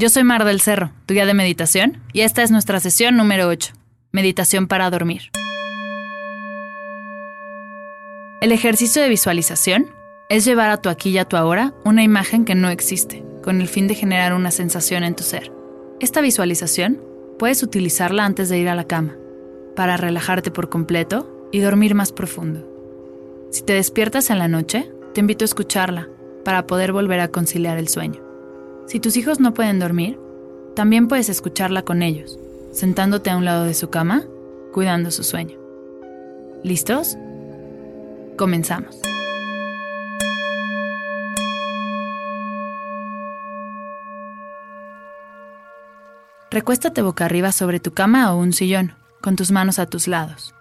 Yo soy Mar del Cerro, tu guía de meditación, y esta es nuestra sesión número 8, Meditación para dormir. El ejercicio de visualización es llevar a tu aquí y a tu ahora una imagen que no existe, con el fin de generar una sensación en tu ser. Esta visualización puedes utilizarla antes de ir a la cama, para relajarte por completo y dormir más profundo. Si te despiertas en la noche, te invito a escucharla para poder volver a conciliar el sueño. Si tus hijos no pueden dormir, también puedes escucharla con ellos, sentándote a un lado de su cama, cuidando su sueño. ¿Listos? Comenzamos. Recuéstate boca arriba sobre tu cama o un sillón, con tus manos a tus lados,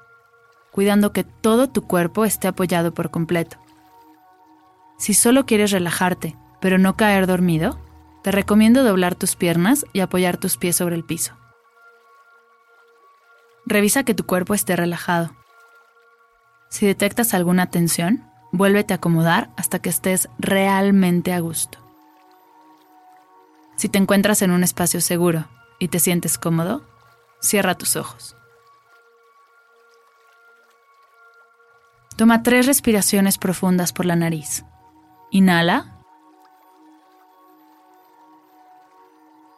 cuidando que todo tu cuerpo esté apoyado por completo. Si solo quieres relajarte, pero no caer dormido, te recomiendo doblar tus piernas y apoyar tus pies sobre el piso. Revisa que tu cuerpo esté relajado. Si detectas alguna tensión, vuélvete a acomodar hasta que estés realmente a gusto. Si te encuentras en un espacio seguro y te sientes cómodo, cierra tus ojos. Toma tres respiraciones profundas por la nariz. Inhala.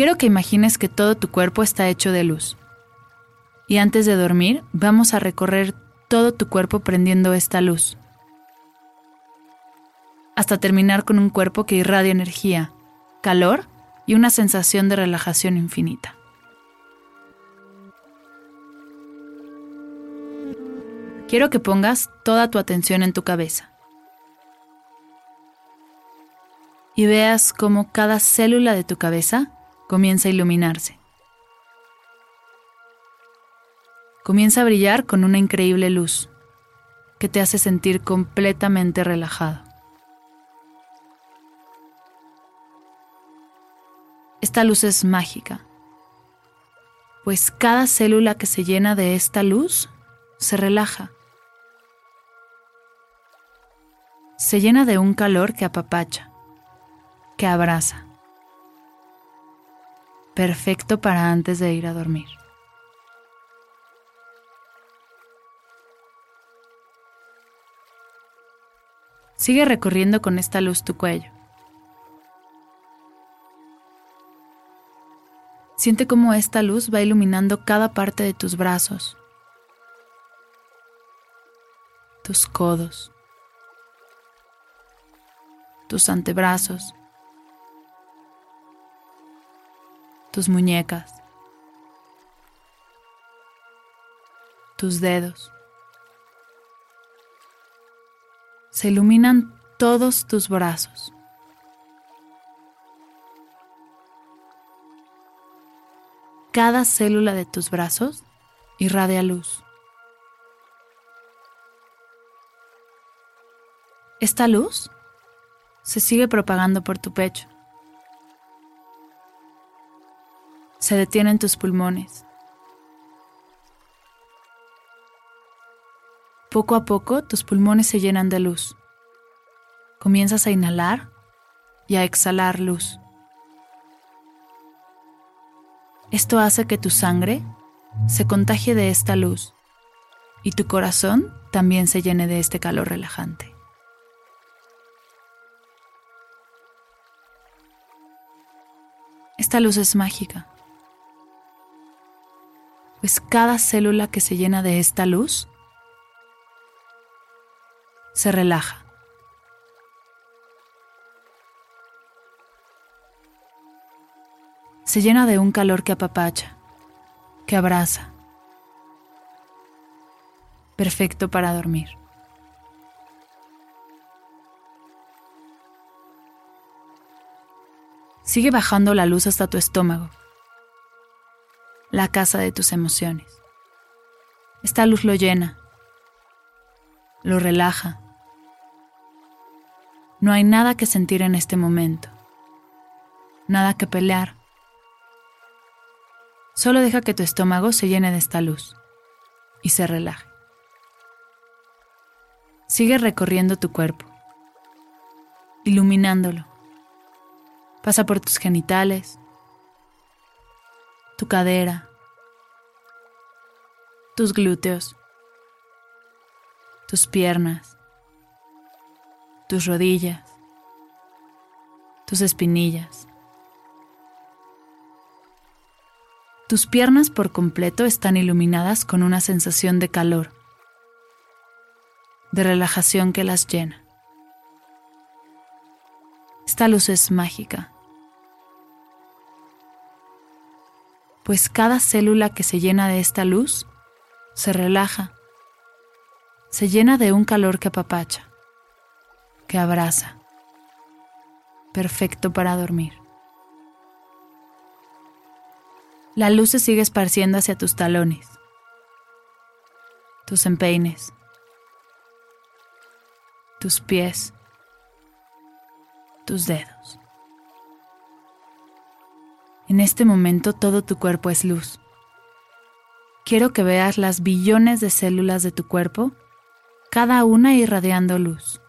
Quiero que imagines que todo tu cuerpo está hecho de luz. Y antes de dormir, vamos a recorrer todo tu cuerpo prendiendo esta luz. Hasta terminar con un cuerpo que irradia energía, calor y una sensación de relajación infinita. Quiero que pongas toda tu atención en tu cabeza. Y veas cómo cada célula de tu cabeza comienza a iluminarse. Comienza a brillar con una increíble luz que te hace sentir completamente relajado. Esta luz es mágica, pues cada célula que se llena de esta luz se relaja. Se llena de un calor que apapacha, que abraza perfecto para antes de ir a dormir. Sigue recorriendo con esta luz tu cuello. Siente cómo esta luz va iluminando cada parte de tus brazos, tus codos, tus antebrazos, tus muñecas, tus dedos. Se iluminan todos tus brazos. Cada célula de tus brazos irradia luz. Esta luz se sigue propagando por tu pecho. Se detienen tus pulmones. Poco a poco tus pulmones se llenan de luz. Comienzas a inhalar y a exhalar luz. Esto hace que tu sangre se contagie de esta luz y tu corazón también se llene de este calor relajante. Esta luz es mágica, pues cada célula que se llena de esta luz se relaja. Se llena de un calor que apapacha, que abraza, perfecto para dormir. Sigue bajando la luz hasta tu estómago, la casa de tus emociones. Esta luz lo llena, lo relaja. No hay nada que sentir en este momento, nada que pelear. Solo deja que tu estómago se llene de esta luz y se relaje. Sigue recorriendo tu cuerpo, iluminándolo Pasa por tus genitales, tu cadera, tus glúteos, tus piernas, tus rodillas, tus espinillas. Tus piernas por completo están iluminadas con una sensación de calor, de relajación que las llena. Esta luz es mágica, pues cada célula que se llena de esta luz se relaja, se llena de un calor que apapacha, que abraza, perfecto para dormir. La luz se sigue esparciendo hacia tus talones, tus empeines, tus pies, tus dedos. En este momento todo tu cuerpo es luz. Quiero que veas las billones de células de tu cuerpo, cada una irradiando luz.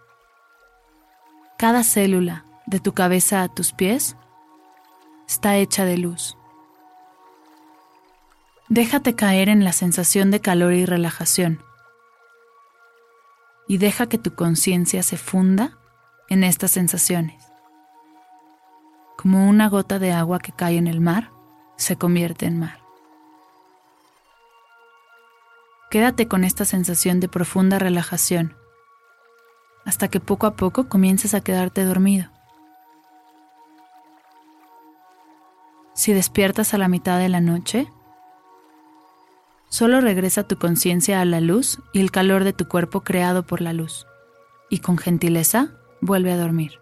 Cada célula, de tu cabeza a tus pies, está hecha de luz. Déjate caer en la sensación de calor y relajación. Y deja que tu conciencia se funda en estas sensaciones como una gota de agua que cae en el mar, se convierte en mar. Quédate con esta sensación de profunda relajación, hasta que poco a poco comiences a quedarte dormido. Si despiertas a la mitad de la noche, solo regresa tu conciencia a la luz y el calor de tu cuerpo creado por la luz, y con gentileza vuelve a dormir.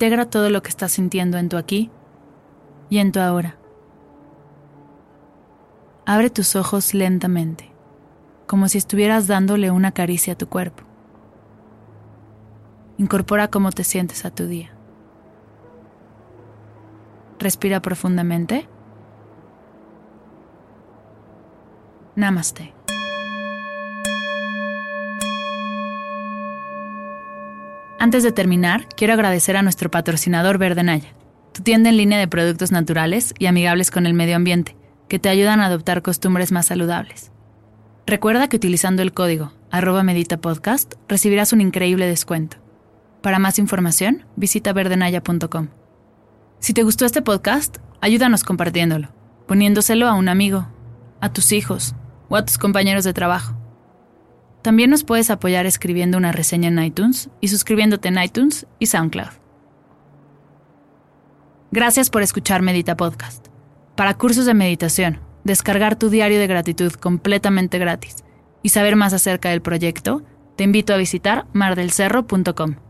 Integra todo lo que estás sintiendo en tu aquí y en tu ahora. Abre tus ojos lentamente, como si estuvieras dándole una caricia a tu cuerpo. Incorpora cómo te sientes a tu día. Respira profundamente. Namaste. Antes de terminar, quiero agradecer a nuestro patrocinador Verde Naya, tu tienda en línea de productos naturales y amigables con el medio ambiente, que te ayudan a adoptar costumbres más saludables. Recuerda que utilizando el código arroba Medita Podcast, recibirás un increíble descuento. Para más información, visita verdenaya.com. Si te gustó este podcast, ayúdanos compartiéndolo, poniéndoselo a un amigo, a tus hijos o a tus compañeros de trabajo. También nos puedes apoyar escribiendo una reseña en iTunes y suscribiéndote en iTunes y SoundCloud. Gracias por escuchar Medita Podcast. Para cursos de meditación, descargar tu diario de gratitud completamente gratis y saber más acerca del proyecto, te invito a visitar mardelcerro.com.